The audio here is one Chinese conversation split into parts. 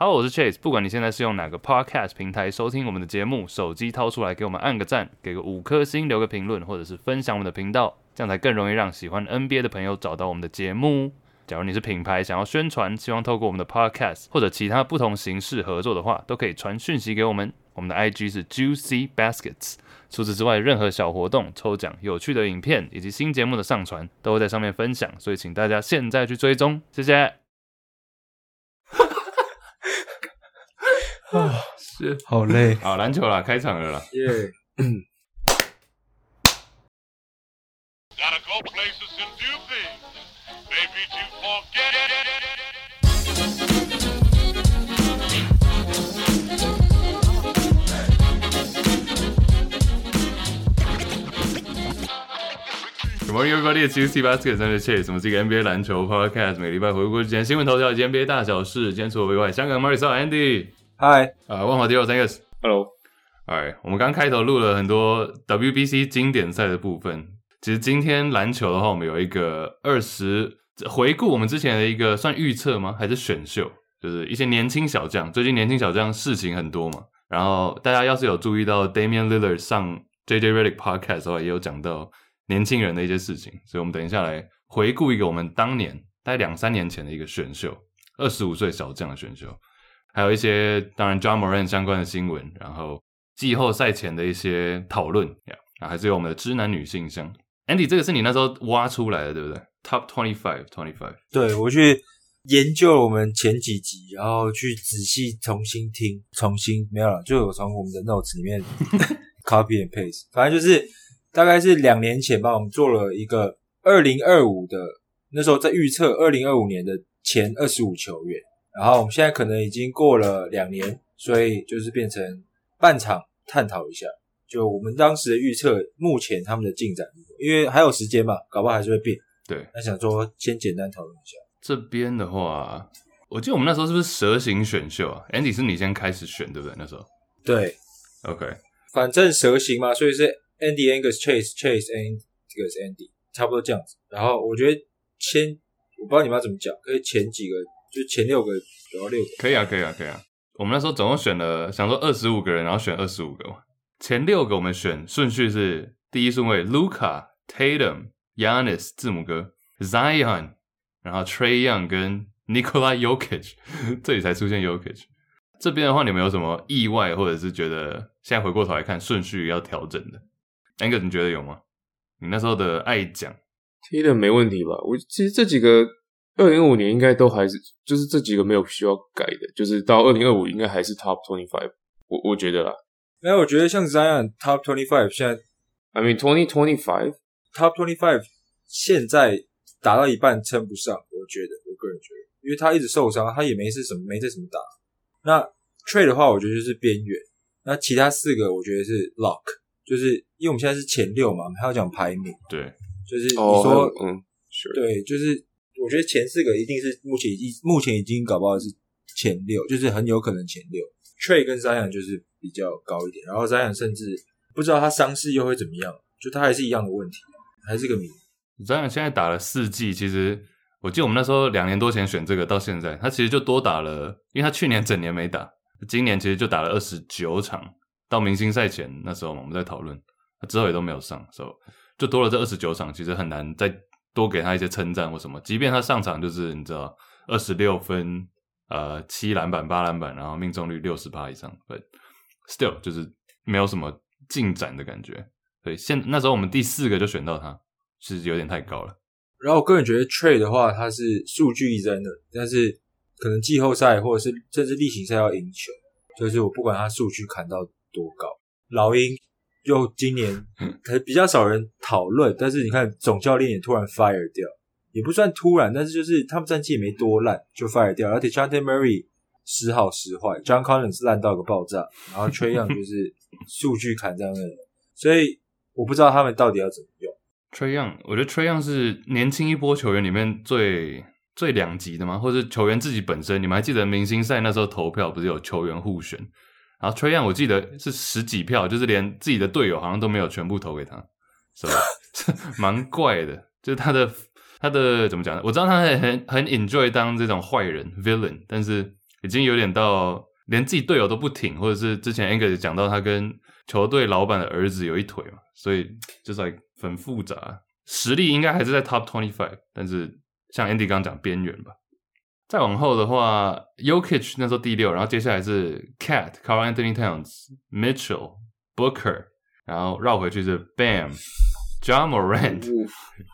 Hello，我是 Chase。不管你现在是用哪个 Podcast 平台收听我们的节目，手机掏出来给我们按个赞，给个五颗星，留个评论，或者是分享我们的频道，这样才更容易让喜欢 NBA 的朋友找到我们的节目。假如你是品牌想要宣传，希望透过我们的 Podcast 或者其他不同形式合作的话，都可以传讯息给我们。我们的 IG 是 Juicy Baskets。除此之外，任何小活动、抽奖、有趣的影片以及新节目的上传，都会在上面分享，所以请大家现在去追踪，谢谢。啊，是好累。好，篮球啦，开场了啦。耶。Good morning, everybody. It's Juicy Baskets. I'm Chase. 我们是一个 NBA 篮球 podcast，每礼拜回顾今天新闻头条以及 NBA 大小事。今天除我以外，香港 Marty 少 Andy。Hi。啊，万华第二 Thanks。Hello。Alright，我们刚开头录了很多 WBC 经典赛的部分。其实今天篮球的话，我们有一个二十回顾我们之前的一个算预测吗？还是选秀？就是一些年轻小将。最近年轻小将事情很多嘛。然后大家要是有注意到 Damian Lillard 上 JJ Redick podcast 的话，也有讲到。年轻人的一些事情，所以我们等一下来回顾一个我们当年大概两三年前的一个选秀，二十五岁小将的选秀，还有一些当然 Ja Morant 相关的新闻，然后季后赛前的一些讨论，啊，还是有我们的知男女信箱。Andy，这个是你那时候挖出来的，对不对？Top twenty five twenty five。对，我去研究了我们前几集，然后去仔细重新听，重新没有了，就有从我们的 notes 里面 copy and paste，反正就是。大概是两年前吧，我们做了一个二零二五的，那时候在预测二零二五年的前二十五球员，然后我们现在可能已经过了两年，所以就是变成半场探讨一下，就我们当时的预测，目前他们的进展，因为还有时间嘛，搞不好还是会变。对，那想说先简单讨论一下。这边的话，我记得我们那时候是不是蛇形选秀啊？Andy 是你先开始选，对不对？那时候。对。OK。反正蛇形嘛，所以是。Andy Angus Chase Chase and 这个是 Andy，差不多这样子。然后我觉得先我不知道你们要怎么讲，可以前几个就前六个，主要六个。可以啊，可以啊，可以啊。我们那时候总共选了，想说二十五个人，然后选二十五个嘛。前六个我们选顺序是第一顺位：Luka、Tatum、Giannis 字母哥、Zion，然后 Trae Young 跟 Nikola Jokic，这里才出现 Jokic。这边的话，你们有什么意外，或者是觉得现在回过头来看顺序要调整的？Angus 你觉得有吗？你那时候的爱讲 Tatum 没问题吧？我其实这几个二零二五年应该都还是，就是这几个没有需要改的，就是到二零二五应该还是 Top twenty five。我我觉得啦，没有，我觉得像 Zion Top twenty five 现在，I mean twenty twenty five Top twenty five 现在打到一半称不上，我觉得我个人觉得，因为他一直受伤，他也没是什么没在什么打。那 Trade 的话，我觉得就是边缘。那其他四个我觉得是 Lock。就是因为我们现在是前六嘛，我们还要讲排名。对，就是你说，嗯，对，就是我觉得前四个一定是目前已目前已经搞不好是前六，就是很有可能前六。Trey 跟 Zion 就是比较高一点，然后 Zion 甚至不知道他伤势又会怎么样，就他还是一样的问题，还是个谜。Zion 现在打了四季，其实我记得我们那时候两年多前选这个，到现在他其实就多打了，因为他去年整年没打，今年其实就打了二十九场。到明星赛前那时候嘛，我们在讨论，他之后也都没有上，所以就多了这二十九场，其实很难再多给他一些称赞或什么。即便他上场就是你知道二十六分，呃七篮板八篮板，然后命中率六十趴以上对 still 就是没有什么进展的感觉。所以现那时候我们第四个就选到他，是有点太高了。然后我个人觉得 trade 的话，他是数据一直在那，但是可能季后赛或者是甚至例行赛要赢球，就是我不管他数据砍到。多高？老鹰又今年可能比较少人讨论，但是你看总教练也突然 fire 掉，也不算突然，但是就是他们战绩也没多烂就 fire 掉，而且 Dejounte Murray 时好时坏，John Collins 烂到个爆炸，然后 Trae Young 就是数据砍在那里，所以我不知道他们到底要怎么用 Trae Young。我觉得 Trae Young 是年轻一波球员里面最最两极的吗？或者球员自己本身？你们还记得明星赛那时候投票不是有球员互选？然后 t r a y o n 我记得是十几票，就是连自己的队友好像都没有全部投给他，是吧？这蛮怪的，就是他的他的怎么讲呢？我知道他很很很 enjoy 当这种坏人 villain，但是已经有点到连自己队友都不挺，或者是之前 Angus 讲到他跟球队老板的儿子有一腿嘛，所以就是很复杂，实力应该还是在 Top Twenty Five，但是像 Andy 刚讲边缘吧。再往后的话 y o k i c h 那时候第六，然后接下来是 Cat、Carl Anthony Towns、Mitchell、Booker，然后绕回去是 Bam、Ja Morant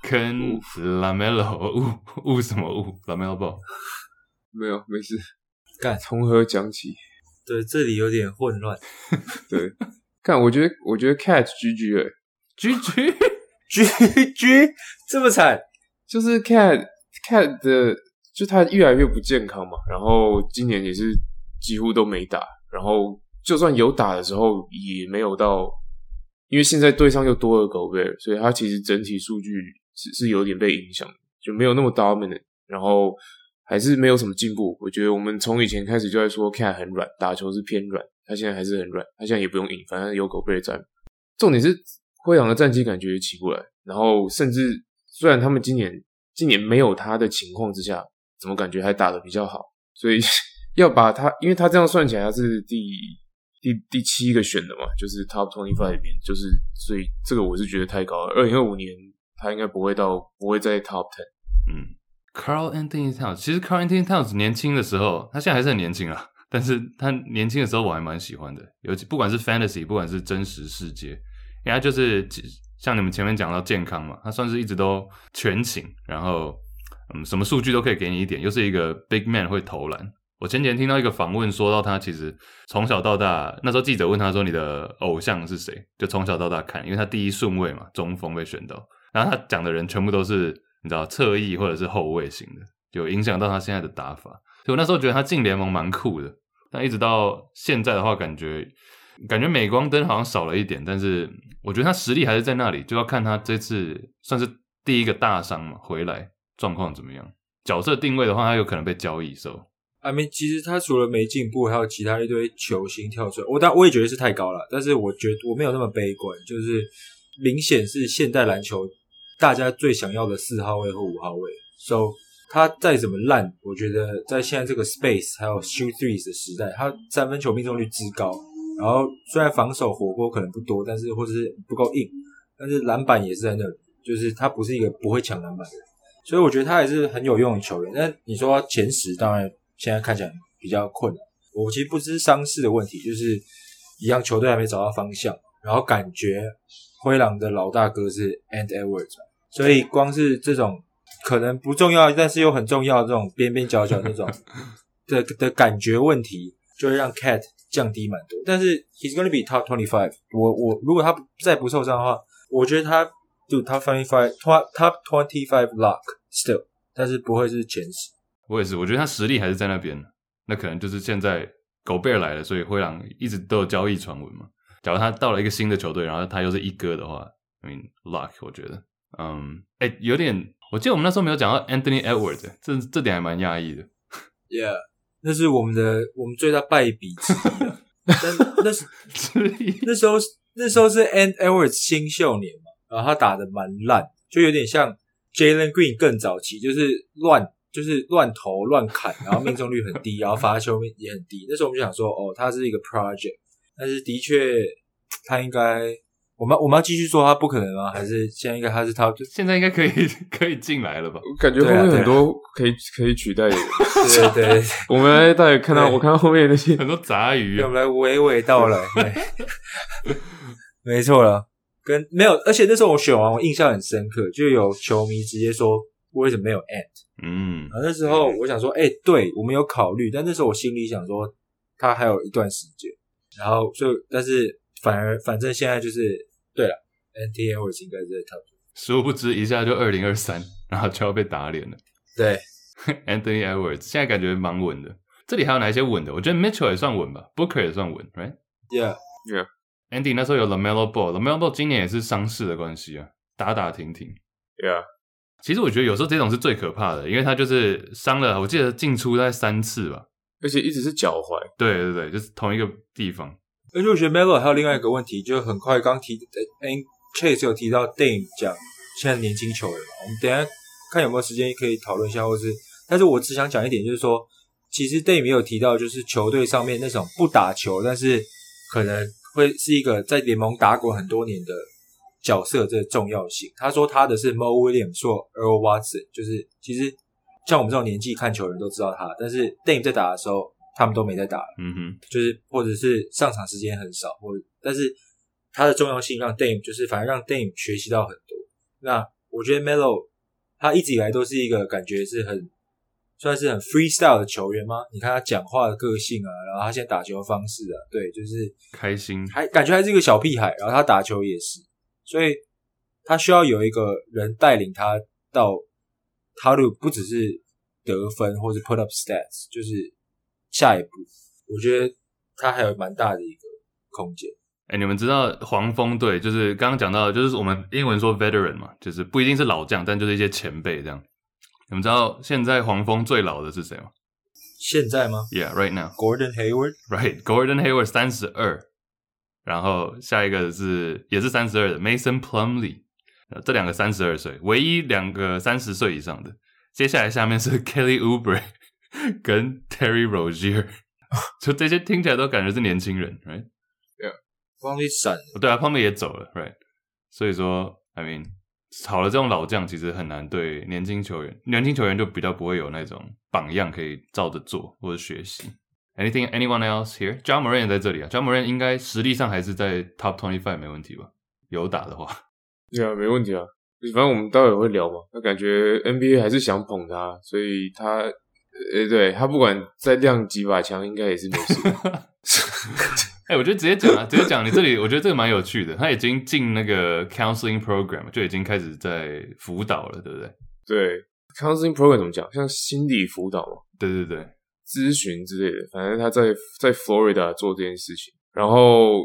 跟 LaMelo，雾雾什么雾？LaMelo Ball 没有，没事。干，从何讲起？对，这里有点混乱。对，看，我觉得，我觉得 Cat GG 哎，GG GG 这么惨，就是 Cat Cat 的。就他越来越不健康嘛，然后今年也是几乎都没打，然后就算有打的时候也没有到，因为现在队上又多了狗贝尔所以他其实整体数据是是有点被影响，就没有那么 dominant，然后还是没有什么进步。我觉得我们从以前开始就在说 KAT 很软，打球是偏软，他现在还是很软，他现在也不用赢，反正有狗贝尔在。重点是灰狼的战绩感觉起不来，然后甚至虽然他们今年今年没有他的情况之下。怎么感觉还打得比较好？所以 要把他，因为他这样算起来他是第第第七个选的嘛，就是 Top Twenty Five 里面，就是所以这个我是觉得太高了。二零二五年他应该不会到，不会在 Top Ten。嗯，Carl Anthony Towns，其实 Carl Anthony Towns 年轻的时候，他现在还是很年轻啊，但是他年轻的时候我还蛮喜欢的，尤其不管是 Fantasy，不管是真实世界，人家就是像你们前面讲到健康嘛，他算是一直都全勤，然后。嗯，什么数据都可以给你一点，又是一个 big man 会投篮。我前几天听到一个访问，说到他其实从小到大，那时候记者问他说：“你的偶像是谁？”就从小到大看，因为他第一顺位嘛，中锋被选到。然后他讲的人全部都是你知道侧翼或者是后卫型的，有影响到他现在的打法。所以我那时候觉得他进联盟蛮酷的，但一直到现在的话，感觉感觉镁光灯好像少了一点。但是我觉得他实力还是在那里，就要看他这次算是第一个大伤嘛回来。状况怎么样？角色定位的话，他有可能被交易收。I mean，其实他除了没进步，还有其他一堆球星跳出来。我当我也觉得是太高了，但是我觉得我没有那么悲观。就是明显是现代篮球大家最想要的四号位或五号位。So 他再怎么烂，我觉得在现在这个 space 还有 shoot threes 的时代，他三分球命中率之高，然后虽然防守火锅可能不多，但是或者是不够硬，但是篮板也是在那里。就是他不是一个不会抢篮板的人。所以我觉得他还是很有用的球员。那你说前十，当然现在看起来比较困难。我其实不知伤势的问题，就是一样球队还没找到方向，然后感觉灰狼的老大哥是 And Edwards，所以光是这种可能不重要，但是又很重要的这种边边角角那种的的感觉问题，就会让 Cat 降低蛮多。但是 He's gonna be top twenty five。我我如果他再不受伤的话，我觉得他。就 top twenty five，top twenty five lock still，但是不会是前十。我也是，我觉得他实力还是在那边。那可能就是现在狗贝尔来了，所以灰狼一直都有交易传闻嘛。假如他到了一个新的球队，然后他又是一哥的话，I mean luck 我觉得，嗯，哎，有点。我记得我们那时候没有讲到 Anthony Edwards，这这点还蛮讶异的。Yeah，那是我们的我们最大败笔之一。但那是那时候那时候是 Ant Edwards 新秀年。然后他打的蛮烂，就有点像 Jalen Green 更早期，就是乱，就是乱投乱砍，然后命中率很低，然后罚球也很低。那时候我们就想说，哦，他是一个 project，但是的确他应该，我们我们要继续说他不可能吗？还是现在应该他是他，现在应该可以 可以进来了吧？我感觉后面很多可以可以取代的。对对，对，我们来大家看到，我看到后面那些很多杂鱼，我们来娓娓道来。没错了。跟没有，而且那时候我选完，我印象很深刻，就有球迷直接说为什么没有 Ant？嗯，那时候我想说，哎、欸，对我们有考虑，但那时候我心里想说，他还有一段时间，然后就但是反而反正现在就是对了，Anthony Edwards 应该在 top，殊不知一下就二零二三，然后就要被打脸了。对，Anthony Edwards 现在感觉蛮稳的，这里还有哪一些稳的？我觉得 Mitchell 也算稳吧，Booker 也算稳，Right？Yeah，Yeah。Andy 那时候有 LaMelo Ball，LaMelo Ball 今年也是伤势的关系啊，打打停停。对啊，其实我觉得有时候这种是最可怕的，因为他就是伤了，我记得进出在三次吧，而且一直是脚踝。对对对，就是同一个地方。而且我觉得 Melo 还有另外一个问题，就很快刚提，哎，Chase 有提到 Dame 讲现在年轻球员嘛，我们等一下看有没有时间可以讨论一下，或是，但是我只想讲一点，就是说，其实 Dame 也有提到，就是球队上面那种不打球，但是可能会是一个在联盟打滚很多年的角色，这个重要性。他说他的是 Mo Williams，说 Earl Watson，就是其实像我们这种年纪看球人都知道他，但是 Dame 在打的时候，他们都没在打，嗯哼，就是或者是上场时间很少，或者但是他的重要性让 Dame 就是反而让 Dame 学习到很多。那我觉得 Melo 他一直以来都是一个感觉是很。算是很 freestyle 的球员吗？你看他讲话的个性啊，然后他现在打球的方式啊，对，就是开心，还感觉还是一个小屁孩。然后他打球也是，所以他需要有一个人带领他到他的不只是得分或者 put up stats，就是下一步。我觉得他还有蛮大的一个空间。哎，你们知道黄蜂队就是刚刚讲到的，就是我们英文说 veteran 嘛，就是不一定是老将，但就是一些前辈这样。你们知道现在黄蜂最老的是谁吗？现在吗？Yeah, right now. Gordon Hayward. Right, Gordon Hayward 三十二，然后下一个是也是三十二的 Mason Plumlee，这两个三十二岁，唯一两个三十岁以上的。接下来下面是 Kelly Oubre 跟 Terry Rozier，就这些听起来都感觉是年轻人，right？Yeah，Plumley 闪了，对啊，Plumley 也走了，Right？所以说，I mean。好了，这种老将其实很难对年轻球员，年轻球员就比较不会有那种榜样可以照着做或者学习。Anything, anyone else here? John Moran 也在这里啊，John Moran 应该实力上还是在 Top Twenty Five 没问题吧？有打的话，对啊，没问题啊。反正我们待会会聊嘛。他感觉 NBA 还是想捧他，所以他，呃，对他不管再亮几把枪，应该也是没事。哎、欸，我觉得直接讲啊，直接讲。你这里，我觉得这个蛮有趣的。他已经进那个 counseling program，就已经开始在辅导了，对不对？对，counseling program 怎么讲？像心理辅导嘛？对对对，咨询之类的。反正他在在 Florida 做这件事情。然后，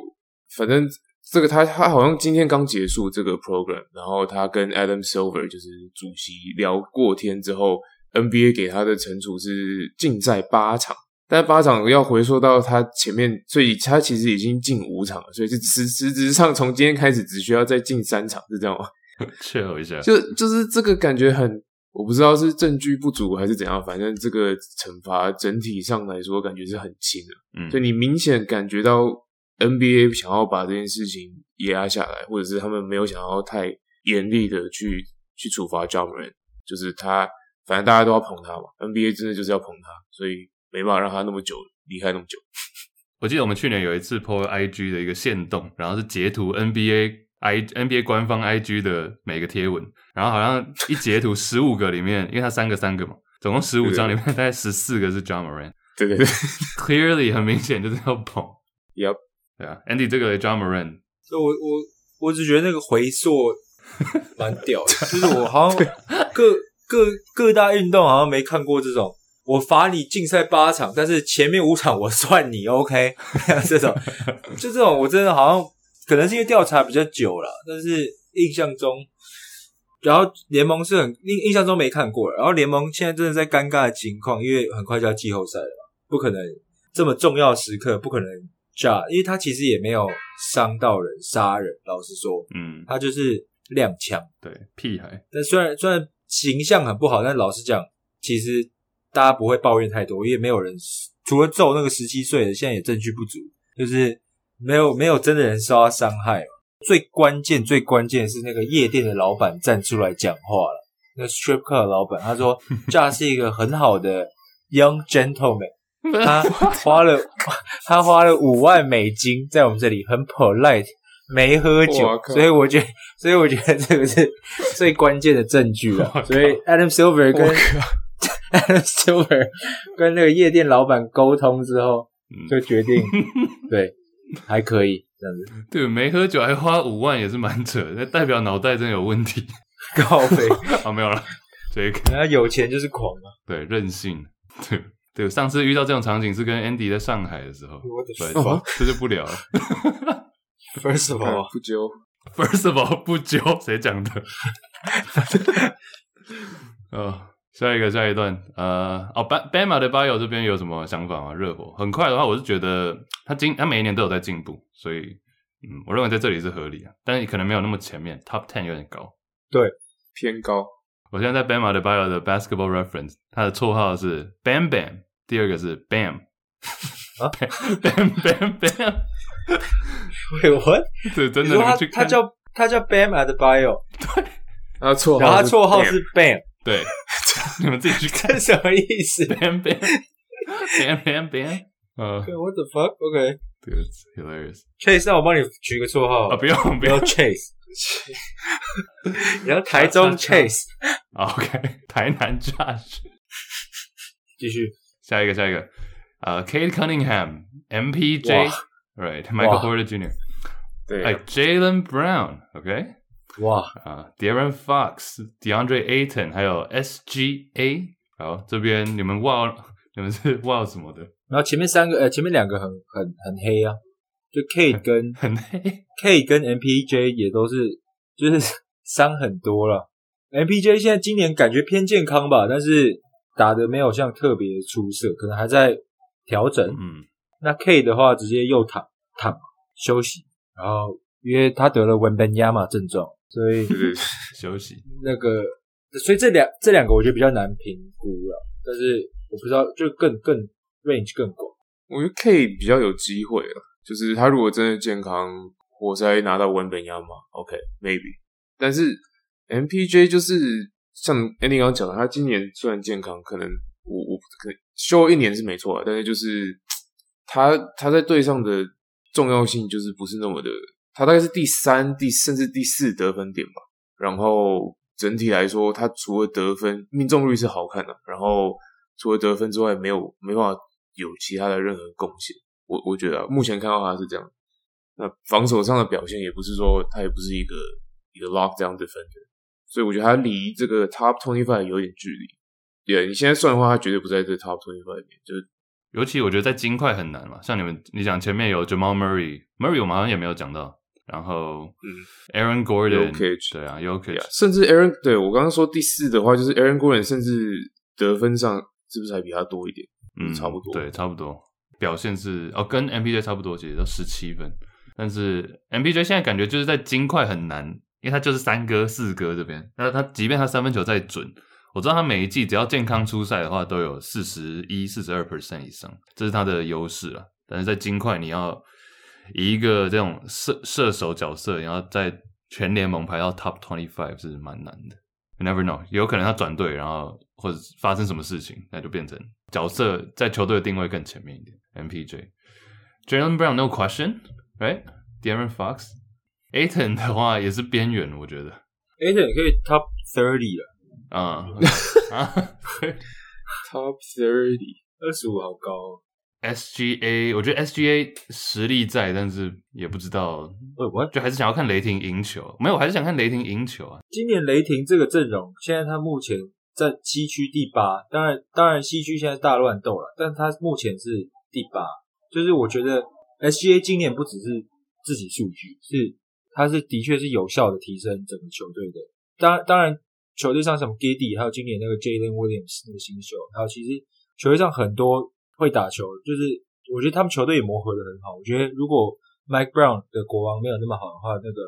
反正这个他他好像今天刚结束这个 program，然后他跟 Adam Silver 就是主席聊过天之后，NBA 给他的惩处是禁赛八场。但八场要回溯到他前面，所以他其实已经进五场了，所以是实实质上从今天开始只需要再进三场，是这样吗？确认一下，就就是这个感觉很，我不知道是证据不足还是怎样，反正这个惩罚整体上来说感觉是很轻的，嗯，所以你明显感觉到 NBA 想要把这件事情压下来，或者是他们没有想要太严厉的去去处罚 Ja Morant，就是他反正大家都要捧他嘛，NBA 真的就是要捧他，所以。没办法让他那么久离开那么久。我记得我们去年有一次 po IG 的一个限动，然后是截图 NBA I NBA 官方 IG 的每个贴文，然后好像一截图十五个里面，因为它三个三个嘛，总共十五张里面大概十四个是 Ja Morant。对对对，Clearly 很明显就是要捧。Yep，对啊，Andy 这个 Ja Morant，所以我我我只觉得那个回溯蛮屌的，就是我好像各各各大运动好像没看过这种。我罚你禁赛八场，但是前面五场我算你 OK。这种就这种，我真的好像可能是因为调查比较久了，但是印象中，然后联盟是很印印象中没看过，然后联盟现在真的在尴尬的情况，因为很快就要季后赛了嘛，不可能这么重要时刻不可能炸，因为他其实也没有伤到人、杀人，老实说，嗯，他就是踉跄，对，屁孩。但虽然虽然形象很不好，但老实讲，其实。大家不会抱怨太多，因为没有人除了揍那个十七岁的，现在也证据不足，就是没有没有真的人受到伤害。最关键最关键是那个夜店的老板站出来讲话了，那个 strip club 的老板他说这是一个很好的 young gentleman，他花了他花了五万美金在我们这里很 polite，没喝酒，所以我觉得所以我觉得这个是最关键的证据了。所以 Adam Silver 跟 Adam Silver 跟那个夜店老板沟通之后，就决定，对，还可以这样子。对，没喝酒还花五万也是蛮扯，那代表脑袋真有问题。高飞，好，没有了。这个，人家有钱就是狂啊。对，任性。对，对，上次遇到这种场景是跟 Andy 在上海的时候。对，这就不聊了。First of all，不揪。First of all，不揪，谁讲的？哦。下一个，下一段，呃，哦，Bam Bam Adebayo 这边有什么想法吗？热火。很快的话，我是觉得他今他每一年都有在进步，所以，嗯，我认为在这里是合理啊，但是可能没有那么前面，Top Ten 有点高，对，偏高。我现在在 Bam Adebayo 的 Basketball Reference，他的绰号是 Bam Bam 第二个是 Bam 啊，Bam Bam Bam，喂，我对，真的，他去看。他叫他叫 Bam Adebayo，他绰号，然后他绰号是 Bam，对，你们自己去看这什么意思 Bam Bam Bam Bam Bam，呃 What the fuck？OK，这个 hilarious。Chase，那我帮你取个绰号啊，不用不用 Chase，你要台中 Chase，，OK，台南 Josh，继续，下一个下一个，呃，Kate Cunningham，MPJ，right，Michael 哇 Porter Jr.，对哎，Jalen Brown，OK，哇，啊，De'Aaron Fox，DeAndre Ayton，还有 SGA，好，这边你们哇，你们是哇什么的？然后前面三个，呃，前面两个很很很黑啊，就 Kate 跟很黑 Kate 跟 MPJ 也都是，就是伤很多了。MPJ 现在今年感觉偏健康吧，但是打的没有像特别出色，可能还在调整。嗯，那 Kate 的话，直接又躺躺休息，然后因为他得了 Wembanyama 症状，所以休息。那个，所以这两这两个我觉得比较难评估了。但是我不知道，就更更 range 更广。我觉得 K 比较有机会了，就是他如果真的健康，活塞拿到文本亚马，OK，maybe。但是 MPJ 就是像 Andy 刚刚讲的，他今年虽然健康，可能我我可能休一年是没错啊，但是就是他他在队上的重要性就是不是那么的，他大概是第三、第甚至第四得分点吧。然后整体来说，他除了得分命中率是好看的，然后除了得分之外，没有没办法有其他的任何贡献。我我觉得啊，目前看到他是这样。那防守上的表现也不是说他也不是一个一个 lockdown defender，所以我觉得他离这个 top twenty five 有点距离。对，你现在算的话，他绝对不在这 top twenty five 里面。就尤其我觉得在金块很难嘛，像你们你讲前面有 Jamal Murray，Murray 我们好像也没有讲到，然后嗯，Aaron Gordon，Jokic 对啊，Jokic，甚至 Aaron 对我刚刚说第四的话，就是 Aaron Gordon，甚至得分上是不是还比他多一点？嗯，差不多，对，差不多。表现是哦，跟 MPJ 差不多，其实都十七分。但是 MPJ 现在感觉就是在金块很难，因为他就是三哥四哥这边。那他即便他三分球再准，我知道他每一季只要健康出赛的话，都有四十一、四十二 percent 以上，这是他的优势了。但是在金块，你要以一个这种射射手角色，然后在全联盟排到 top twenty five 是蛮难的。You never know，有可能他转队，然后或者发生什么事情，那就变成角色在球队的定位更前面一点。MPJ、Jalen Brown no question，right？De'Aaron Fox、Ayton 的话也是边缘，我觉得。Ayton 可以 top thirty 了，啊、啊 top thirty 二十五好高哦。，SGA，我觉得 SGA 实力在，但是也不知道，喂，我就还是想要看雷霆赢球。没有，我还是想看雷霆赢球啊。今年雷霆这个阵容，现在他目前在西区第八，当然，当然西区现在大乱斗了，但他目前是第八。就是我觉得 SGA 今年不只是自己数据，是他是的确是有效的提升整个球队的。当然，当然球队上什么 Giddey，还有今年那个 Jalen Williams 那个新秀，还有其实球队上很多会打球，就是我觉得他们球队也磨合的很好。我觉得如果 Mike Brown 的国王没有那么好的话，那个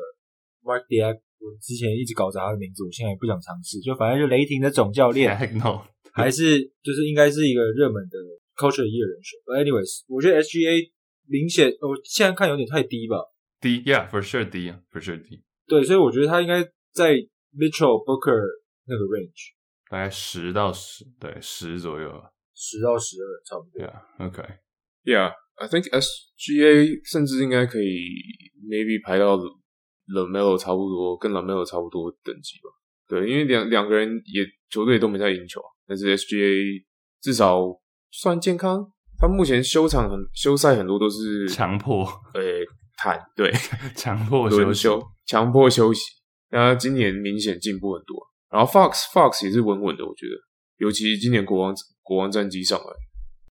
Mark Diak 我之前一直搞砸他的名字，我现在也不想尝试。就反正就雷霆的总教练 no，还是就是应该是一个热门的 Coach of the Year 人选。But anyways，我觉得 SGA 明显我现在看有点太低吧。低，Yeah，for sure 低，for sure 低。对，所以我觉得他应该在 Mitchell Booker 那个 range，大概十到十，对，十左右。十到十二差不多。Yeah，OK。Yeah，I think SGA 甚至应该可以 maybe 排到 LaMelo 差不多，跟 LaMelo 差不多等级吧。对，因为两两个人也球队都没在赢球，但是 SGA 至少算健康。他目前休场很休赛很多都是强迫，呃，坦对，强迫休息，强迫休息。但他今年明显进步很多。然后 Fox Fox 也是稳稳的，我觉得，尤其今年国王国王战绩上来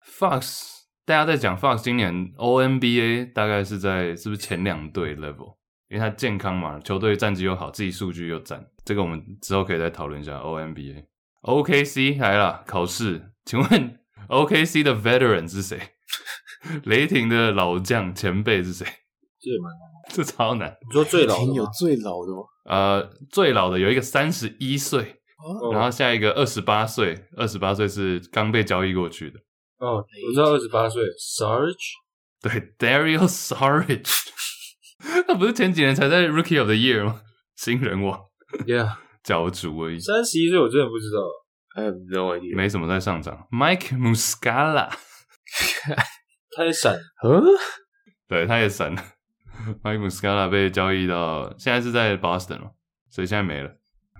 ，Fox 大家在讲 Fox 今年 ONBA 大概是在是不是前两队 level？因为他健康嘛，球队战绩又好，自己数据又赞，这个我们之后可以再讨论一下 ONBA。OKC 来了，考试，请问 OKC 的 veteran 是谁？雷霆的老将前辈是谁？这也蛮难，这超难。你说最老的有最老的吗？呃，最老的有一个三十一岁，哦然后下一个二十八岁，二十八岁是刚被交易过去的。哦，我知道二十八岁，Sarge，对，Dario Sarge，他不是前几年才在 Rookie of the Year 吗？新人王，Yeah，角逐而已。三十一岁，我真的不知道，I have no idea，没什么在上涨。Mike Muscala，他也闪，嗯，对，他也闪了。Mike Muscala 被交易到，现在是在 Boston 了，所以现在没了，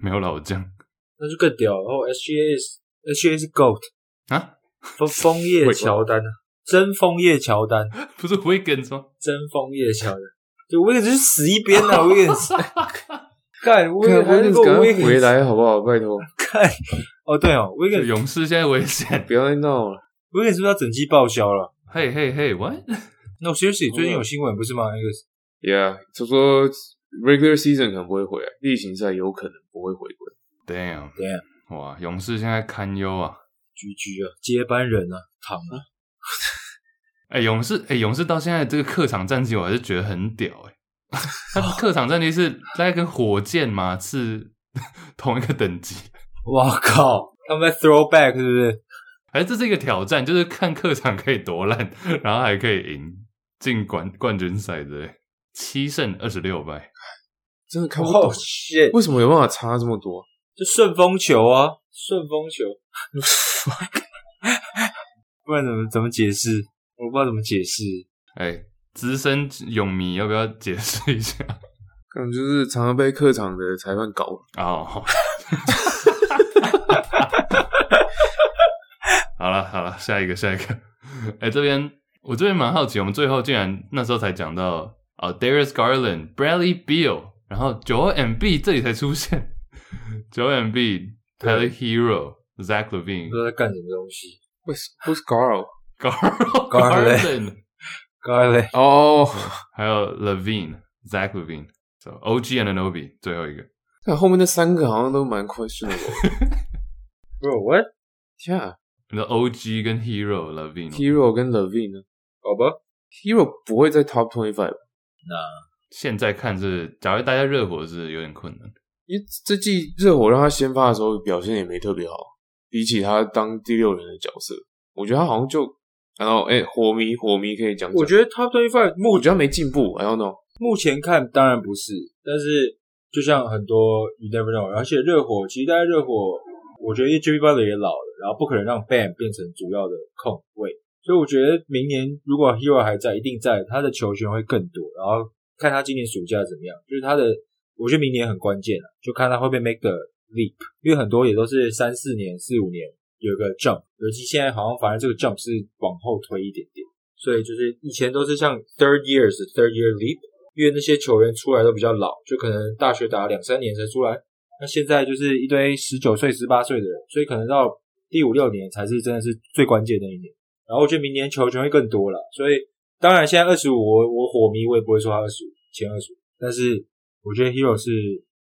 没有老将，那就更屌。然后 SGA 是 SGA 是 GOAT 啊。枫枫叶乔丹啊，真枫叶乔丹不是 Wiggins 吗？真枫叶乔丹，就 Wiggins 是死一边啊，Wiggins，干 Wiggins 回来好不好？拜托，看哦对哦，Wiggins 勇士现在危险，不要再闹了，Wiggins 是不是要整季报销了？嘿嘿嘿，What？No seriously，最近有新闻不是吗？那个 Yeah，他说 Regular Season 可能不会回来，例行赛有可能不会回归。Damn，Damn，哇，勇士现在堪忧啊。居居啊，接班人啊，躺啊！哎、欸，勇士，哎、欸，勇士到现在这个客场战绩，我还是觉得很屌哎、欸。他客场战绩是大概跟火箭嘛是 同一个等级。哇靠！他们在 throwback 是不是？哎，这是一个挑战，就是看客场可以多烂，然后还可以赢进冠冠军赛的，七胜二十六败，真的看不懂。Oh, 为什么有办法差这么多？就顺风球啊，顺风球。不然怎么怎么解释？我不知道怎么解释。哎，资深泳迷要不要解释一下？可能就是常常被客场的裁判搞哦。好了好了，下一个下一个。哎，这边我这边蛮好奇，我们最后竟然那时候才讲到啊、oh,，Darius Garland、Bradley Beal，然后 Joel Embiid 这里才出现，Joel Embiid、Tyler Herro。Zach LaVine 不知道在干什么东西。不是不是 Garland，Garland，Garland。哦，还有 LaVine，Zach Levine、So OG and Anunoby 最后一个。但后面那三个好像都蛮 questionable。Bro what？天啊！你的 OG 跟 Herro LaVine，Herro 跟 LaVine 呢？好吧，Herro 不会在 Top Twenty Five。那现在看是，假如大家热火是有点困难，因为这季热火让他先发的时候表现也没特别好。比起他当第六人的角色，我觉得他好像就，然后哎，火迷火迷可以讲讲。我觉得 Top 25，目我觉得他没进步，然后呢，目前看当然不是，但是就像很多 You never know，而且热火其实大家热火，我觉得 Jimmy Butler 也老了，然后不可能让 Bam 变成主要的控卫，所以我觉得明年如果 Herro 还在，一定在，他的球权会更多，然后看他今年暑假怎么样，就是他的，我觉得明年很关键了，就看他会不会 make the。leap，因为很多也都是三四年、四五年有一个 jump，尤其现在好像反而这个 jump 是往后推一点点，所以就是以前都是像 third years third year leap，因为那些球员出来都比较老，就可能大学打两三年才出来，那现在就是一堆十九岁、十八岁的人，所以可能到第五六年才是真的是最关键的一年。然后我觉得明年球权会更多了，所以当然现在二十五，我我火迷我也不会说他二十五前二十五，但是我觉得 Herro 是。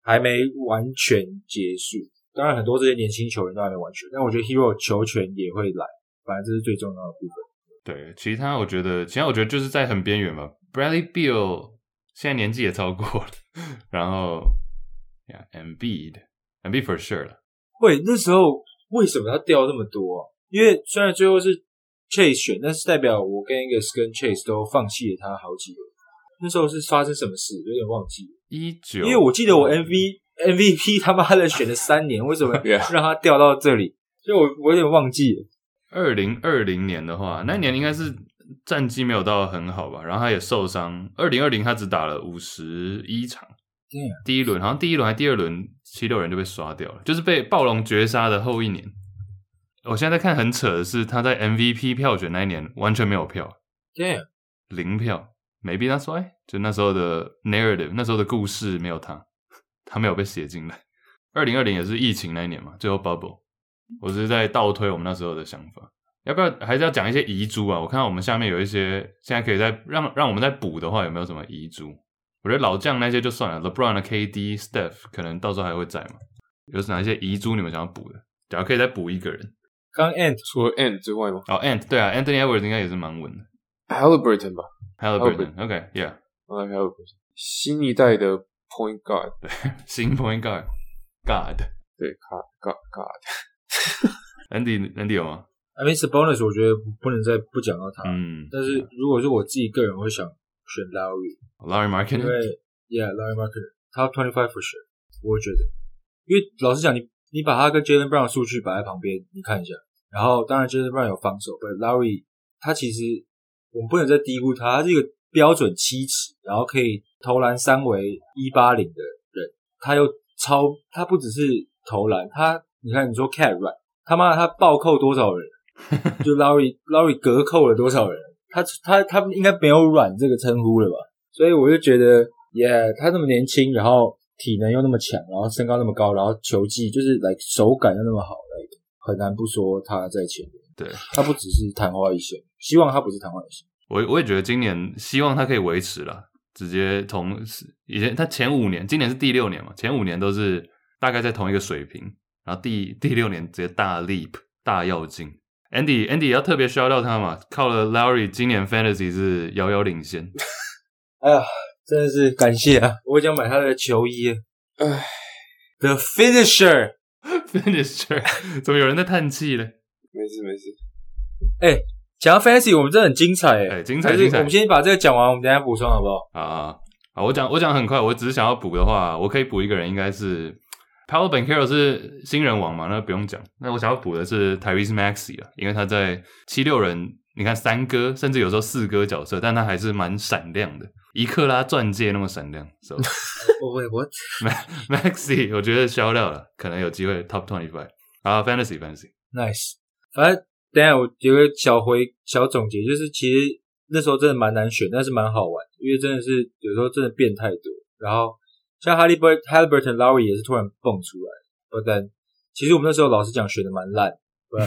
还没完全结束，当然很多这些年轻球员都还没完全，但我觉得 Herro 球权也会来，反正这是最重要的部分。对，其他我觉得，其他我觉得就是在很边缘嘛。Bradley Beal 现在年纪也超过了，然后，Yeah，Embiid，Embiid for sure 了。会那时候为什么他掉那么多啊？因为虽然最后是 Chase 选，但是代表我跟 Angus 跟 Chase 都放弃了他好几个。那时候是发生什么事？有点忘记了。一九，因为我记得我 MV MVP 他妈的选了三年，为什么 让他掉到这里？所以我我有点忘记了。二零二零年的话，那年应该是战绩没有到很好吧？然后他也受伤。二零二零他只打了五十一场，对啊，第一轮好像第一轮还第二轮七六人就被刷掉了，就是被暴龙绝杀的后一年。我现在在看很扯的是，他在 MVP 票选那一年完全没有票，对，零票。Maybe that's why，就那时候的 narrative，那时候的故事没有他，他没有被写进来。二零二零也是疫情那一年嘛，最后 bubble。我只是在倒推我们那时候的想法，要不要还是要讲一些遗珠啊？我看到我们下面有一些，现在可以再让让我们再补的话，有没有什么遗珠？我觉得老将那些就算了，LeBron 的 KD、Steph 可能到时候还会在嘛？有哪一些遗珠你们想要补的？假如可以再补一个人，刚 Ant 除了 Ant 之外吗？哦、oh,，Ant 对啊，Anthony Edwards 应该也是蛮稳的，Haliburton 吧。，Halliburton，OK，Yeah，我来 Halliburton，新一代的 Point Guard，对，新 Point Guard，God，对，God，God，God，Andy，Andy 有吗 I mean Sabonis 我觉得不能再不讲到他。嗯，但是如果是我自己个人会想选 Lowry，Lowry Marketing，因为 Yeah，Lowry Marketing Top twenty five for sure，我觉得，因为老实讲，你你把他跟 Jaylen Brown 数据摆在旁边，你看一下，然后当然 Jaylen Brown 有防守，But Lowry 他其实我们不能再低估他，他是一个标准七尺，然后可以投篮三围一八零的人，他又超，他不只是投篮，他你看你说 Cat Right，他妈他暴扣多少人？就 Lowry Lowry 隔扣了多少人？他他他应该没有软这个称呼了吧？所以我就觉得，Yeah，他那么年轻，然后体能又那么强，然后身高那么高，然后球技就是来、like, 手感又那么好来很难不说他在前面。对，他不只是昙花一现，希望他不是昙花一现。我我也觉得今年希望他可以维持了，直接从以前他前五年，今年是第六年嘛，前五年都是大概在同一个水平，然后第第六年直接大 leap 大跃进。Andy Andy 要特别 shout out 他嘛，靠了 Lowry 今年 Fantasy 是遥遥领先。哎呀，真的是感谢啊！我想买他的球衣。哎，The Finisher，Finisher，怎么有人在叹气呢？没事没事。哎、欸，讲到 Fantasy，我们真的很精彩哎、欸，精彩精彩。我们先把这个讲完，我们等下补充好不好？啊啊！我讲我讲很快，我只是想要补的话，我可以补一个人，应该是。Paolo Banchero 是新人王嘛？那不用讲。那我想要补的是 Tyrese Maxey 啊，因为他在七六人，你看三哥，甚至有时候四哥角色，但他还是蛮闪亮的，一克拉钻戒那么闪亮。So, Wait, what? Maxey 我觉得销掉了，可能有机会 Top Twenty Five 啊，Fantasy Fantasy Nice。反正等一下我有个小回小总结，就是其实那时候真的蛮难选，但是蛮好玩，因为真的是有时候真的变太多，然后。像 Haliburton、Haliburton、Lowry 也是突然蹦出来，不但其实我们那时候老实讲选的蛮烂，不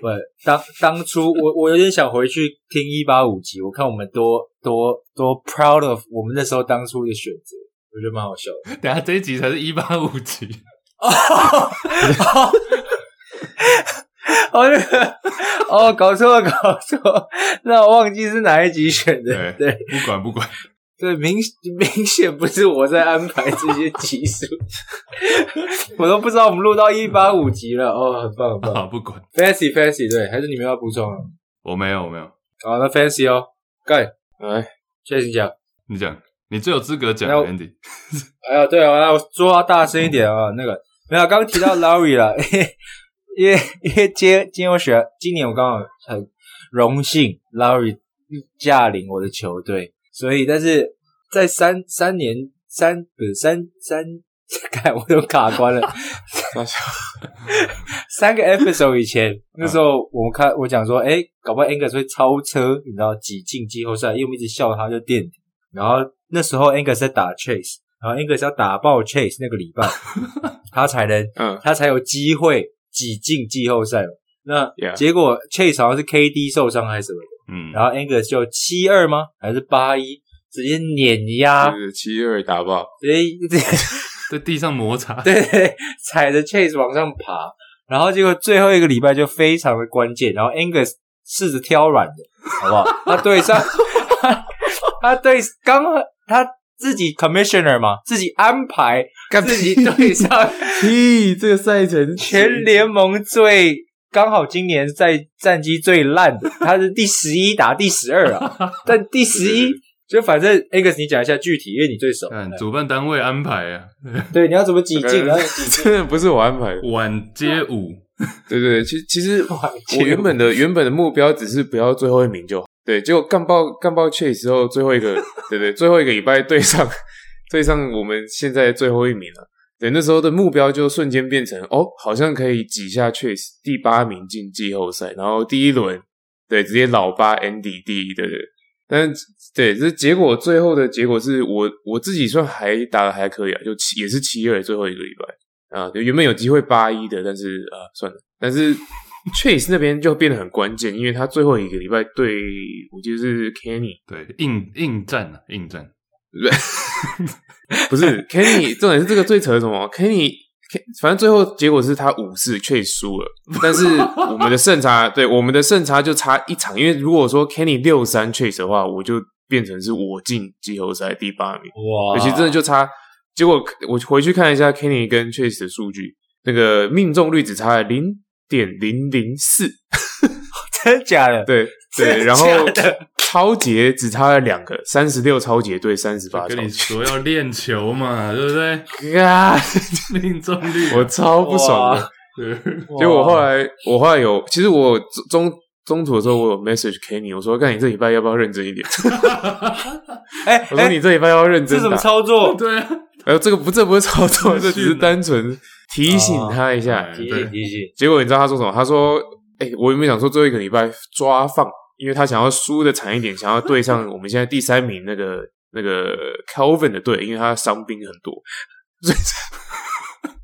不当当初我我有点想回去听一八五集，我看我们多多多 proud of 我们那时候当初的选择，我觉得蛮好笑的。等下这一集才是一八五集哦 哦那个 哦搞错了搞错，那我忘记是哪一集选的，对，对不管不管。对，明明显不是我在安排这些集数，我都不知道我们录到一八五集了哦，很棒很棒。好，不管。Fancy Fancy，对，还是你们要补充？我没有，我没有。好，那 Fancy 哦，盖，来，谢谢你讲，你讲，你最有资格讲，Andy。哎呀，对啊，那我说话大声一点啊，那个没有，刚刚提到 Larry 了，因为因为今今天我选，今年我刚好很荣幸 Larry 驾临我的球队。所以，但是在三三年三不是三三，看我都卡关了。三个 episode 以前，那时候我们看我讲说，哎，搞不好 Angus 会超车，你知道挤进季后赛，因为我们一直笑他就垫底。然后那时候 Angus 在打 Chase，然后 Angus 要打爆 Chase 那个礼拜，他才能，嗯，他才有机会挤进季后赛。那结果 Chase 好像是 KD 受伤还是什么的。嗯，然后 Angus 就七二吗？还是八一？直接碾压，七二打爆，直接 在地上摩擦，对，踩着 Chase 往上爬，然后结果最后一个礼拜就非常的关键，然后 Angus 试着挑软的，好不好？他对上，他，他对刚他自己 Commissioner 嘛，自己安排，自己对上，咦，这个赛程全联盟最。刚好今年在战绩最烂的，他是第十一打第十二啊，但第十一就反正 Angus 你讲一下具体，因为你最熟。嗯主办单位安排啊，对，你要怎么挤进？你要挤进？真的不是我安排的。晚街舞，对对对，其其实我原本的原本的目标只是不要最后一名就好。对，结果干爆干爆 Chase 之后，最后一个对对，最后一个礼拜对上 对上我们现在最后一名了。对，那时候的目标就瞬间变成哦，好像可以挤下 Chase 第八名进季后赛，然后第一轮对直接老八 Andy 第一，对不对？但是对这结果最后的结果是我我自己算还打得还可以啊，就七也是七二最后一个礼拜啊，原本有机会八一的，但是啊算了，但是 Chase 那边就变得很关键，因为他最后一个礼拜对我记得是 Kenny，对应应战啊应战。对，不是 Kenny，重点是这个最扯的什么？Kenny，反正最后结果是他五四却输了，但是我们的胜差，对我们的胜差就差一场，因为如果说 Kenny 六三 Chase 的话，我就变成是我进季后赛第八名。哇，其实真的就差，结果我回去看一下 Kenny 跟 Chase 的数据，那个命中率只差零点零零四，真的假的？对对，然后超节只差了两个，三十六超节对三十八。跟你说要练球嘛，对不对？啊，命中率，我超不爽的。对，结果我后来我后来有，其实我中中途的时候我有 message 给你，我说看你这礼拜要不要认真一点？哎，我说你这礼拜要认真？这怎么操作？对啊。哎呦，这个不，这不是操作，这只是单纯提醒他一下，提醒提醒。结果你知道他说什么？他说：“哎，我有没有想说最后一个礼拜抓放？因为他想要输的惨一点，想要对上我们现在第三名那个 那个 Calvin 的队，因为他伤兵很多，所以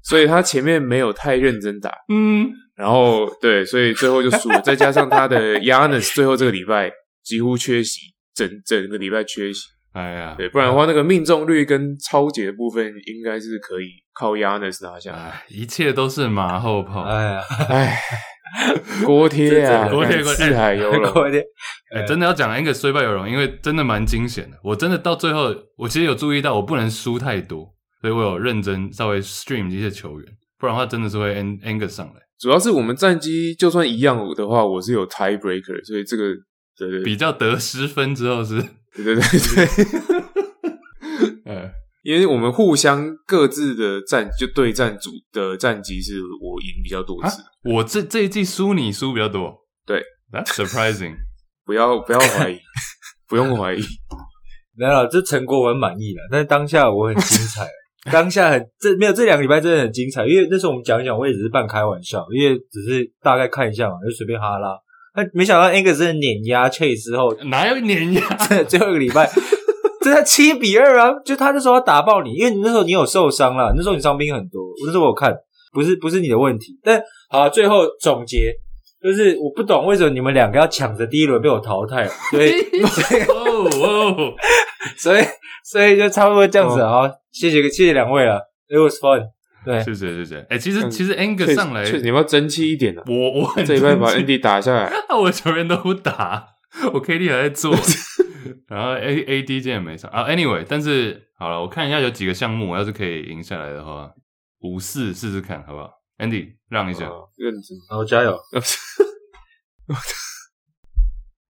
所以他前面没有太认真打。嗯，然后对，所以最后就输了。再加上他的 Giannis 最后这个礼拜几乎缺席，整整个礼拜缺席。”哎呀，对，不然的话，那个命中率跟超解的部分应该是可以靠 Giannis 拿下来。一切都是马后炮。哎呀，哎，锅贴啊，锅贴，四海游龙。锅贴，哎，真的要讲一个虽败犹荣，因为真的蛮惊险的。我真的到最后，我其实有注意到，我不能输太多，所以我有认真稍微 stream 一些球员，不然的话真的是会 Angus 上来。主要是我们战绩就算一样的话，我是有 tie breaker，所以这个对对比较得失分之后是。对对对对，呃，因为我们互相各自的战就对战组的战绩是我赢比较多次，啊、我这这一季输你输比较多，对，That's surprising，不要不要怀疑，不用怀疑，没有，这成果我很满意了，但是当下我很精彩，当下很这没有这两个礼拜真的很精彩，因为那时候我们讲一讲，我也只是半开玩笑，因为只是大概看一下嘛，就随便哈拉。那没想到 Angus 真的碾压 Chase 之后，哪有碾压？最后一个礼拜，这才七比二啊！就他那时候要打爆你，因为你那时候你有受伤了，那时候你伤兵很多。那时候我看不是不是你的问题，但好、啊，最后总结就是我不懂为什么你们两个要抢着第一轮被我淘汰，所以 哦哦，所以所以就差不多这样子啊！谢谢谢谢两位了，It was fun。对，谢谢谢谢。哎、欸，其实其实 Angus 上来，你要争气一点的、啊。我我很这一半把 Andy 打下来，我球员都不打，我 KD 还在做，然后 A AD 今天也没上啊。Anyway，但是好了，我看一下有几个项目，我要是可以赢下来的话，五四试试看好不好？Andy 让一下，认真，好加油。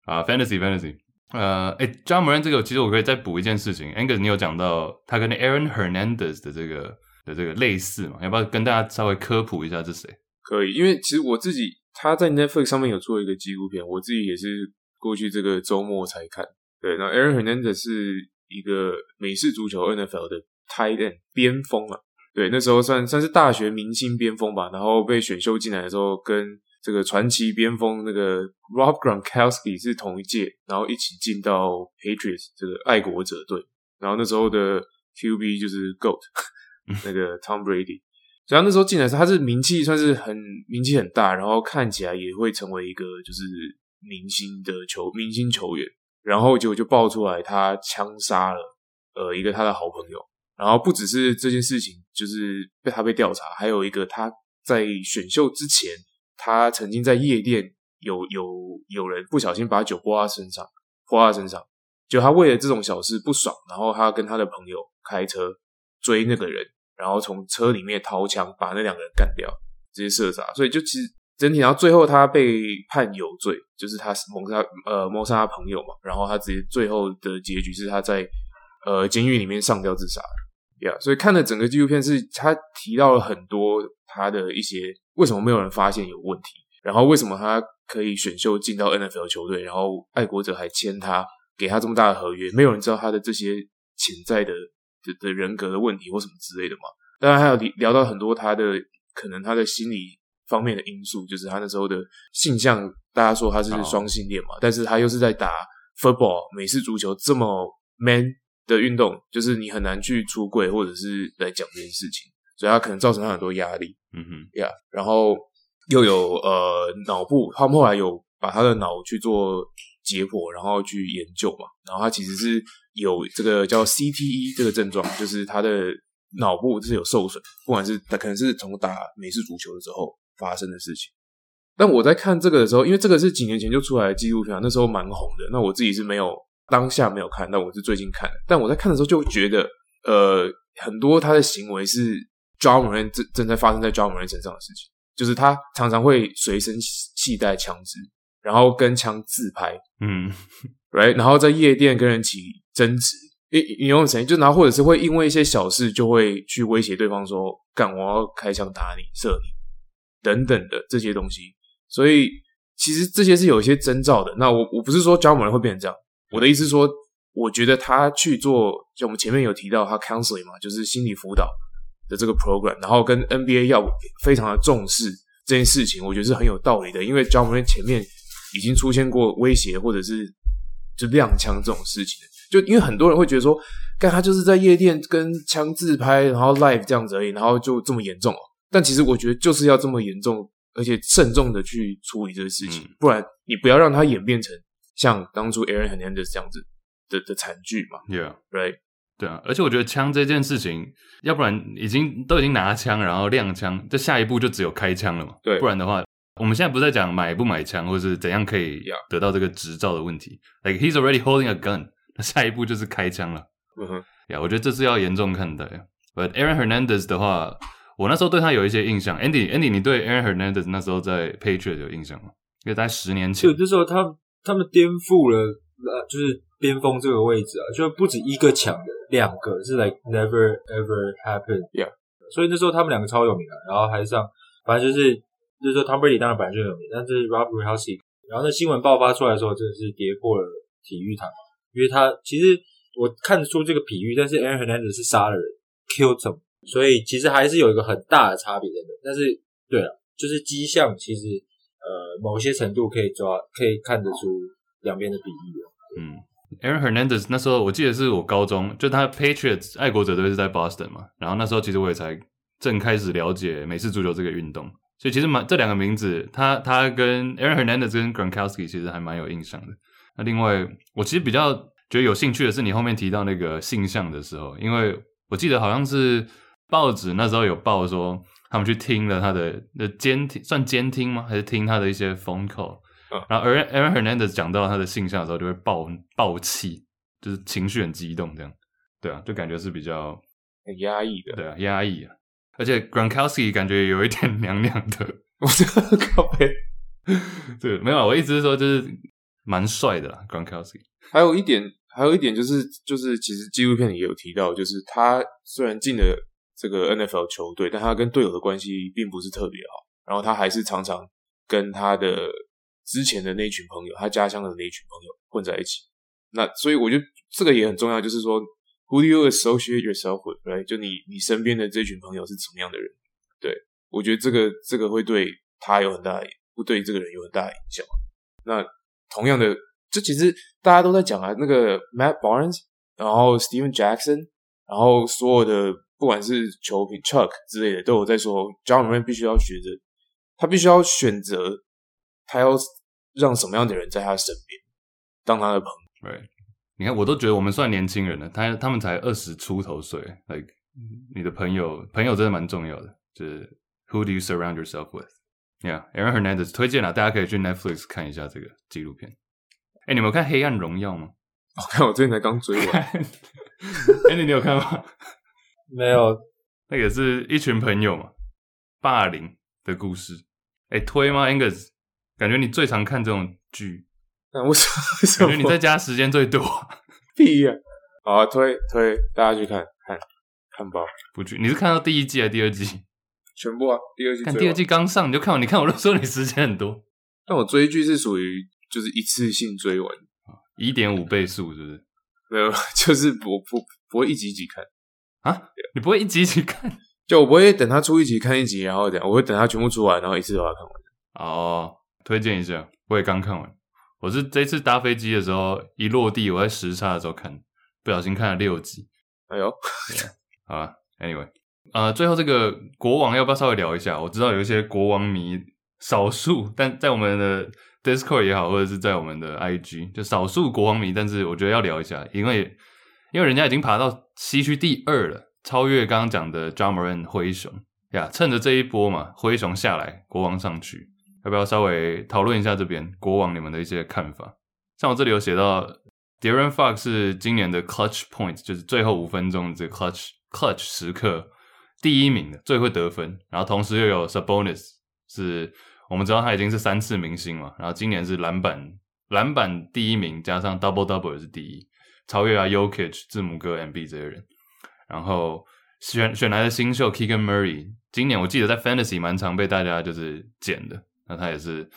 啊，Fantasy Fantasy，呃，哎，Ja Morant 这个其实我可以再补一件事情。Angus，你有讲到他跟 Aaron Hernandez 的这个。的这个类似嘛，要不要跟大家稍微科普一下是谁？可以，因为其实我自己他在 Netflix 上面有做一个纪录片，我自己也是过去这个周末才看。对，那 Aaron Hernandez 是一个美式足球 NFL 的 Tight End 边锋啊。对，那时候算算是大学明星边锋吧，然后被选秀进来的时候，跟这个传奇边锋那个 Rob Gronkowski 是同一届，然后一起进到 Patriots 这个爱国者队，然后那时候的 QB 就是 GOAT。那个 Tom Brady，所以他那时候进来时，他是名气算是很名气很大，然后看起来也会成为一个就是明星的球明星球员，然后结果就爆出来他枪杀了呃一个他的好朋友，然后不只是这件事情，就是被他被调查，还有一个他在选秀之前，他曾经在夜店有有有人不小心把酒泼他身上，泼他身上，就他为了这种小事不爽，然后他跟他的朋友开车追那个人。然后从车里面掏枪，把那两个人干掉，直接射杀。所以就其实整体，然后最后他被判有罪，就是他谋杀呃谋杀他朋友嘛。然后他直接最后的结局是他在呃监狱里面上吊自杀。呀、所以看了整个纪录片是他提到了很多他的一些为什么没有人发现有问题，然后为什么他可以选秀进到 NFL 球队，然后爱国者还签他，给他这么大的合约，没有人知道他的这些潜在的。的的人格的问题或什么之类的嘛，当然还有聊到很多他的可能他的心理方面的因素，就是他那时候的性向，大家说他是双性恋嘛，但是他又是在打 football 美式足球这么 man 的运动，就是你很难去出柜或者是来讲这件事情，所以他可能造成他很多压力，嗯哼，呀，然后又有呃脑部，他们后来有把他的脑去做解剖，然后去研究嘛，然后他其实是。有这个叫 CTE 这个症状，就是他的脑部是有受损，不管是他可能是从打美式足球的时候发生的事情。但我在看这个的时候，因为这个是几年前就出来的纪录片，那时候蛮红的。那我自己是没有当下没有看，但我是最近看的。但我在看的时候就觉得，呃，很多他的行为是 Ja Morant 正正在发生在 Ja Morant 身上的事情，就是他常常会随身携带枪支，然后跟枪自拍，嗯，right，然后在夜店跟人起争执，你你有什么？就然后或者是会因为一些小事就会去威胁对方说，干我要开枪打你、射你等等的这些东西。所以其实这些是有一些征兆的。那我我不是说贾马尔会变成这样，我的意思是说，我觉得他去做，就我们前面有提到他 counseling 嘛，就是心理辅导的这个 program，然后跟 NBA 要非常的重视这件事情，我觉得是很有道理的，因为 Ja Morant 前面。已经出现过威胁或者是就亮枪这种事情，就因为很多人会觉得说，干他就是在夜店跟枪自拍，然后 live 这样子而已，然后就这么严重哦。但其实我觉得就是要这么严重，而且慎重的去处理这个事情，嗯、不然你不要让它演变成像当初 Aaron Hernandez 这样子的的惨剧嘛。Yeah，right，对啊。而且我觉得枪这件事情，要不然已经都已经拿枪，然后亮枪，这下一步就只有开枪了嘛。对，不然的话。我们现在不是在讲买不买枪，或者是怎样可以得到这个执照的问题。Yeah. Like he's already holding a gun，那下一步就是开枪了。嗯哼，呀，我觉得这是要严重看待。But Aaron Hernandez 的话，我那时候对他有一些印象。Andy，Andy，你对 Aaron Hernandez 那时候在 Patriots 有印象吗？因为在十年前，就这时候他他们颠覆了，就是边锋这个位置啊，就不止一个抢的，两个是 like never ever happened。Yeah，所以那时候他们两个超有名啊，然后还上，反正就是。就是说，Tom Brady 当然本来就有名，但是 Rob Gronkowski，然后那新闻爆发出来的时候，真的是跌破了体育台，因为他其实我看得出这个比喻，但是 Aaron Hernandez 是杀了人，killed him，所以其实还是有一个很大的差别在那。但是，对了，就是迹象其实呃某些程度可以抓，可以看得出两边的比喻。嗯，Aaron Hernandez 那时候我记得是我高中，就他 Patriots 爱国者队是在 Boston 嘛，然后那时候其实我也才正开始了解美式足球这个运动。所以其实蛮这两个名字，他他跟 Aaron Hernandez 跟 Gronkowski 其实还蛮有印象的。那另外，我其实比较觉得有兴趣的是你后面提到那个性向的时候，因为我记得好像是报纸那时候有报说他们去听了他的的监听，算监听吗？还是听他的一些 phone call？嗯，然后 Aaron Aaron Hernandez 讲到他的性向的时候，就会爆爆气，就是情绪很激动这样。对啊，就感觉是比较很压抑的。对啊，压抑啊。而且 Gronkowski 感觉有一点 娘娘的，我这个靠背，对，没有，我意思是说就是蛮帅的啦，Gronkowski。还有一点，还有一点就是，就是其实纪录片里也有提到，就是他虽然进了这个 NFL 球队，但他跟队友的关系并不是特别好，然后他还是常常跟他的之前的那群朋友，他家乡的那群朋友混在一起。那所以我觉得这个也很重要，就是说。Who do you associate yourself with? Right? 就你你身边的这群朋友是什么样的人？对，我觉得这个这个会对他有很大的，会对这个人有很大的影响。那同样的，这其实大家都在讲啊，那个 Matt Barnes，然后 Steven Jackson，然后所有的不管是球评 Chuck 之类的，都有在说，Ja Morant 必须要学着，他必须要选择，他要让什么样的人在他身边当他的朋友。你看，我都觉得我们算年轻人了，他他们才二十出头岁。Like，你的朋友，朋友真的蛮重要的。就是 Who do you surround yourself with？Yeah，Aaron Hernandez 推荐了，大家可以去 Netflix 看一下这个纪录片。哎、欸，你们有看《黑暗荣耀》吗？我看，我最近才刚追完。哎，你你有看吗？没有。那个是一群朋友嘛，霸凌的故事。哎、欸，推吗？Angus，感觉你最常看这种剧。那为什么？感觉你在家时间最多。屁呀！好啊，推推大家去看看看吧。不去，你是看到第一季还是第二季？全部啊，第二季。看第二季刚上你就看完，你看我都说你时间很多。但我追剧是属于就是一次性追完，一点五倍速是不是？没有，就是不不不会一集一集看啊？你不会一集一集看？就我不会等他出一集看一集，然后这样，我会等他全部出完，然后一次把它看完。哦，推荐一下，我也刚看完。我是这次搭飞机的时候，一落地，我在时差的时候看，不小心看了六集。哎呦，好吧，Anyway，呃，最后这个国王要不要稍微聊一下？我知道有一些国王迷，少数，但在我们的 Discord 也好，或者是在我们的 IG，就少数国王迷，但是我觉得要聊一下，因为因为人家已经爬到西区第二了，超越刚刚讲的 Ja Morant 灰熊呀，趁着这一波嘛，灰熊下来，国王上去。要不要稍微讨论一下这边国王你们的一些看法？像我这里有写到，De'Aaron Fox 是今年的 Clutch Point，就是最后五分钟这个 Clutch Clutch 时刻第一名的，最会得分。然后同时又有 Sabonis 是我们知道他已经是三次明星嘛，然后今年是篮板篮板第一名，加上 double double 也是第一，超越啊 Yokich 字母哥 MB 这些人。然后选选来的新秀 Keegan Murray，今年我记得在 Fantasy 蛮常被大家就是捡的，那他也是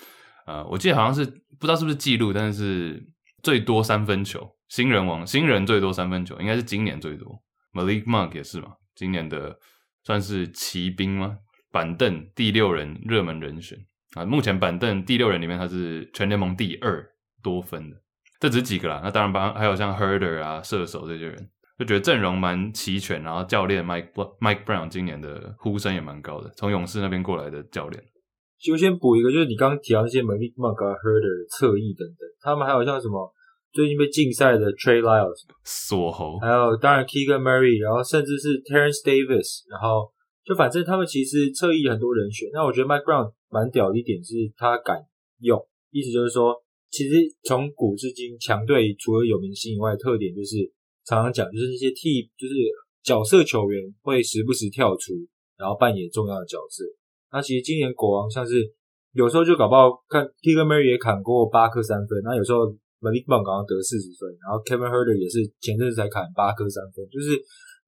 呃，我记得好像是不知道是不是记录，但是最多三分球新人王，新人最多三分球应该是今年最多。Malik Monk 也是嘛，今年的算是骑兵吗？板凳第六人热门人选啊，目前板凳第六人里面他是全联盟第二多分的，这只是几个啦。那当然帮还有像 Herder 啊射手这些人，就觉得阵容蛮齐全。然后教练 Mike Mike Brown 今年的呼声也蛮高的，从勇士那边过来的教练。就先补一个，就是你刚刚提到那些 Malik Monk、Herder 侧翼等等，他们还有像什么最近被禁赛的 Trey Lyles 锁喉，还有当然 Keegan Murray，然后甚至是 Terence Davis，然后。就反正他们其实侧翼很多人选，那我觉得 Mike Brown 蛮屌的一点是他敢用，意思就是说，其实从古至今强队除了有明星以外，特点就是常常讲就是那些替就是角色球员会时不时跳出，然后扮演重要的角色。那其实今年国王像是有时候就搞不好看 Keegan Murray 也砍过八颗三分，那有时候 Malik Monk 刚刚得四十分，然后 Kevin Herder 也是前阵子才砍八颗三分，就是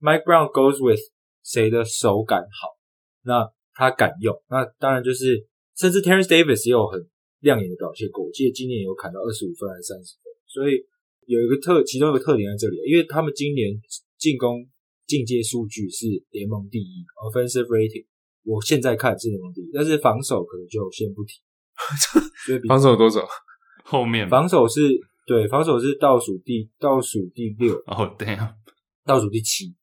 Mike Brown goes with。谁的手感好，那他敢用，那当然就是，甚至 Terence Davis 也有很亮眼的表现过，我记得今年有砍到二十五分还是三十分，所以有一个特，其中一个特点在这里，因为他们今年进攻进阶数据是联盟第一，offensive rating，我现在看是联盟第一，但是防守可能就先不提，防守多少？后面防守是对，防守是倒数第倒数第六，哦对啊，倒数第七。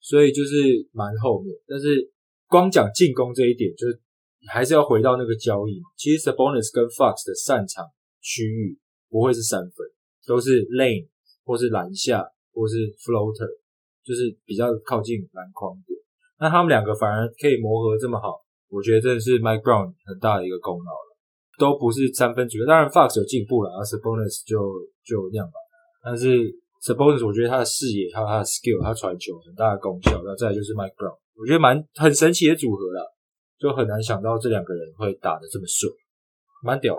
所以就是蛮后面，但是光讲进攻这一点，就是还是要回到那个交易。其实 Sabonis 跟 Fox 的擅长区域不会是三分，都是 lane 或是篮下或是 floater，就是比较靠近篮筐点。那他们两个反而可以磨合这么好，我觉得真的是 Mike Brown 很大的一个功劳了。都不是三分主流，当然 Fox 有进步了，而 Sabonis 就就那样吧，但是。Sabonis 我觉得他的视野还有他的 skill，他传球很大的功效。那再来就是 Mike Brown，我觉得蛮很神奇的组合啦，就很难想到这两个人会打得这么顺，蛮屌。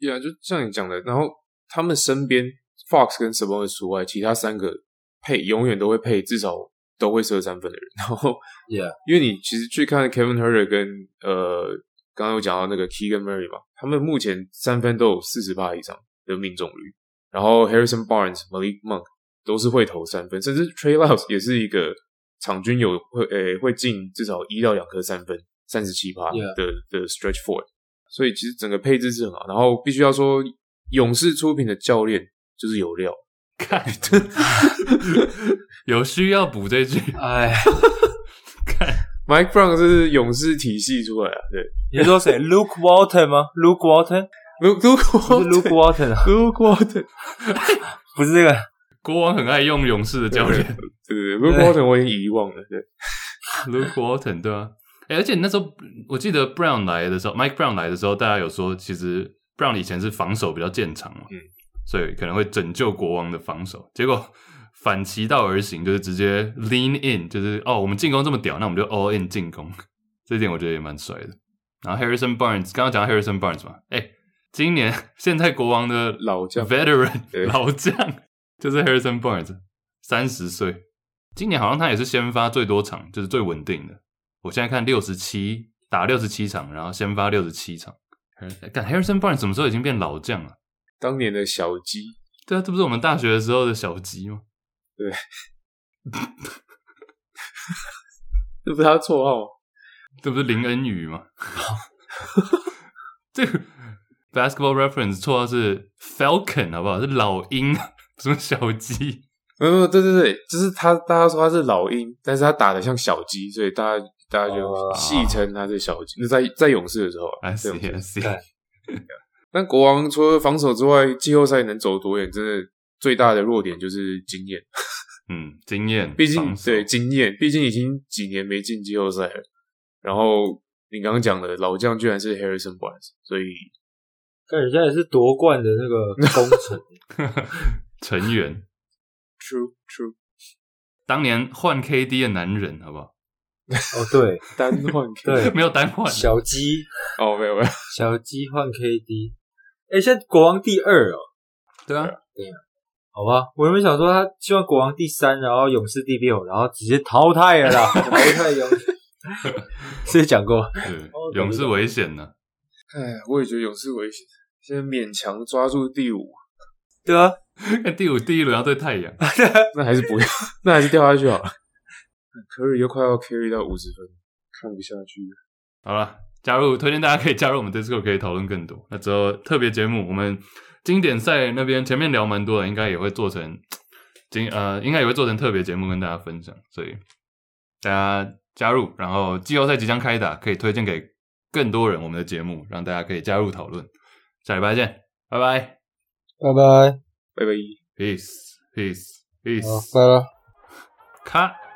对啊，就像你讲的，然后他们身边 Fox 跟 Sabonis 除外，其他三个配永远都会配至少都会射三分的人。然后，Yeah，因为你其实去看 Kevin Huerter 跟呃刚刚有讲到那个 Keegan Murray 嘛，他们目前三分都有四十八以上的命中率。然后 Harrison Barnes、Malik Monk。都是会投三分，甚至 Trey Lyles 也是一个场均有会诶、欸、会进至少一到两颗三分，三十七趴的的 stretch four，所以其实整个配置是很好。然后必须要说，勇士出品的教练就是有料，看有需要补这句，哎，看 Mike Brown 是勇士体系出来啊，对，你说谁？Luke Walton 吗？Luke Walton，Luke Luke Walton 啊，Luke Walton，不是这个。国王很爱用勇士的教练，对对对，Luke Walton 我已经遗忘了，对，Luke Walton 对啊，欸，而且那时候我记得 Brown 来的时候，Mike Brown 来的时候，大家有说其实 Brown 以前是防守比较见长嘛，嗯，所以可能会拯救国王的防守，结果反其道而行，就是直接 Lean In，就是哦，我们进攻这么屌，那我们就 All In 进攻，这一点我觉得也蛮帅的。然后 Harrison Barnes 刚刚讲到 Harrison Barnes 嘛，哎，欸，今年现在国王的老将 Veteran 老将。就是 Harrison Barnes，三十岁，今年好像他也是先发最多场，就是最稳定的。我现在看六十七打六十七场，然后先发六十七场。看 Harrison Barnes 什么时候已经变老将了？当年的小鸡，对啊，这不是我们大学的时候的小鸡吗？对，这不是他绰号吗？这不是林恩宇吗？这个 Basketball Reference 绰号是 Falcon，好不好？是老鹰。什么小鸡？嗯，对对对，就是他，大家说他是老鹰，但是他打的像小鸡，所以大家大家就戏称他是小鸡。那、oh. 在在勇士的时候，I see, I see. 但国王除了防守之外，季后赛能走多远，真的最大的弱点就是经验。嗯，经验，毕竟对经验，毕竟已经几年没进季后赛了。然后你刚刚讲的老将居然是 Harrison Barnes，所以看人家也是夺冠的那个功臣。成员，True True，当年换 KD 的男人，好不好？哦，对，单换对，没有单换小鸡哦，没有没有，小鸡换 KD。哎，现在国王第二哦。对啊，对啊。好吧，我原本想说他希望国王第三，然后勇士第六，然后直接淘汰了啦，淘汰勇士。是讲过，对，勇士危险呢。哎，我也觉得勇士危险，现在勉强抓住第五。对啊，看第五第一轮要对太阳，那还是不要，那还是掉下去好了。科瑞又快要 carry 到五十分，看不下去了。好了，加入推荐大家可以加入我们 Discord，可以讨论更多。那之后特别节目，我们经典赛那边前面聊蛮多的，应该也会做成经呃，应该也会做成特别节目跟大家分享。所以大家加入，然后季后赛即将开打，可以推荐给更多人我们的节目，让大家可以加入讨论。下礼拜见，拜拜，拜拜，拜拜，peace，peace，peace，拜了，卡。